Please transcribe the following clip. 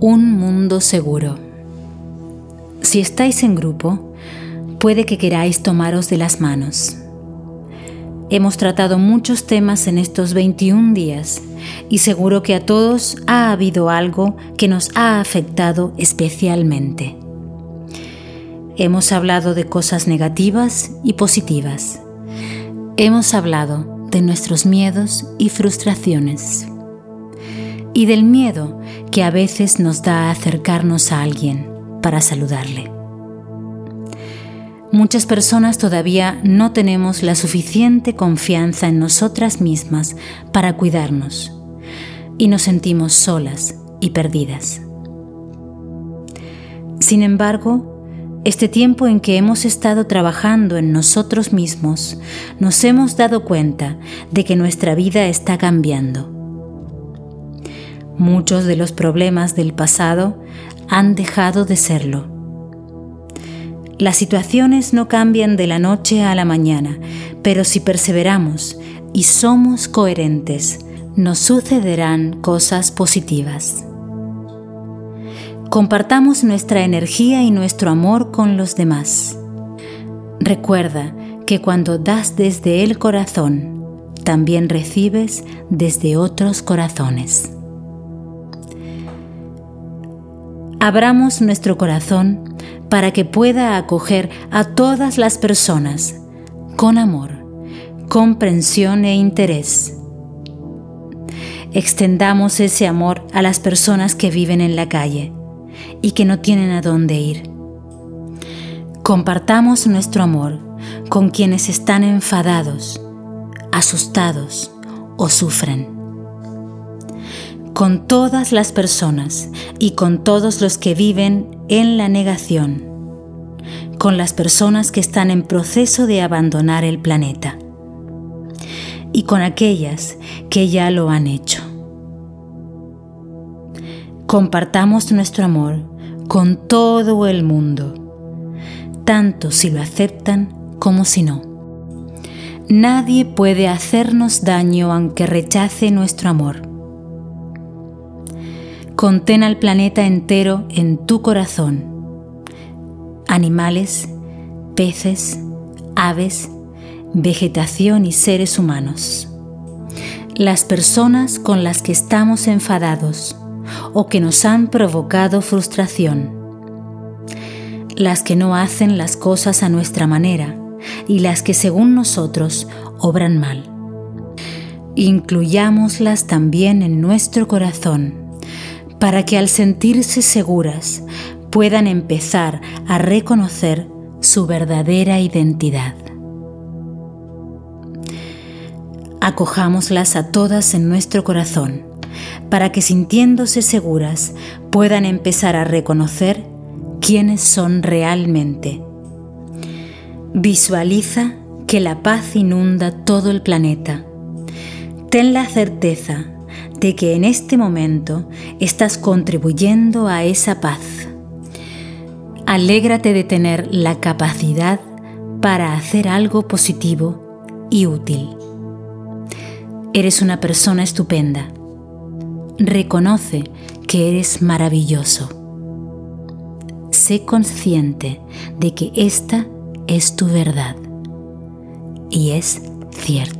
Un mundo seguro. Si estáis en grupo, puede que queráis tomaros de las manos. Hemos tratado muchos temas en estos 21 días y seguro que a todos ha habido algo que nos ha afectado especialmente. Hemos hablado de cosas negativas y positivas. Hemos hablado de nuestros miedos y frustraciones. Y del miedo que a veces nos da acercarnos a alguien para saludarle. Muchas personas todavía no tenemos la suficiente confianza en nosotras mismas para cuidarnos y nos sentimos solas y perdidas. Sin embargo, este tiempo en que hemos estado trabajando en nosotros mismos, nos hemos dado cuenta de que nuestra vida está cambiando. Muchos de los problemas del pasado han dejado de serlo. Las situaciones no cambian de la noche a la mañana, pero si perseveramos y somos coherentes, nos sucederán cosas positivas. Compartamos nuestra energía y nuestro amor con los demás. Recuerda que cuando das desde el corazón, también recibes desde otros corazones. Abramos nuestro corazón para que pueda acoger a todas las personas con amor, comprensión e interés. Extendamos ese amor a las personas que viven en la calle y que no tienen a dónde ir. Compartamos nuestro amor con quienes están enfadados, asustados o sufren. Con todas las personas y con todos los que viven en la negación. Con las personas que están en proceso de abandonar el planeta. Y con aquellas que ya lo han hecho. Compartamos nuestro amor con todo el mundo, tanto si lo aceptan como si no. Nadie puede hacernos daño aunque rechace nuestro amor. Contén al planeta entero en tu corazón. Animales, peces, aves, vegetación y seres humanos. Las personas con las que estamos enfadados o que nos han provocado frustración. Las que no hacen las cosas a nuestra manera y las que según nosotros obran mal. Incluyámoslas también en nuestro corazón para que al sentirse seguras puedan empezar a reconocer su verdadera identidad. Acojámoslas a todas en nuestro corazón para que sintiéndose seguras puedan empezar a reconocer quiénes son realmente. Visualiza que la paz inunda todo el planeta. Ten la certeza de que en este momento estás contribuyendo a esa paz. Alégrate de tener la capacidad para hacer algo positivo y útil. Eres una persona estupenda Reconoce que eres maravilloso. Sé consciente de que esta es tu verdad y es cierto.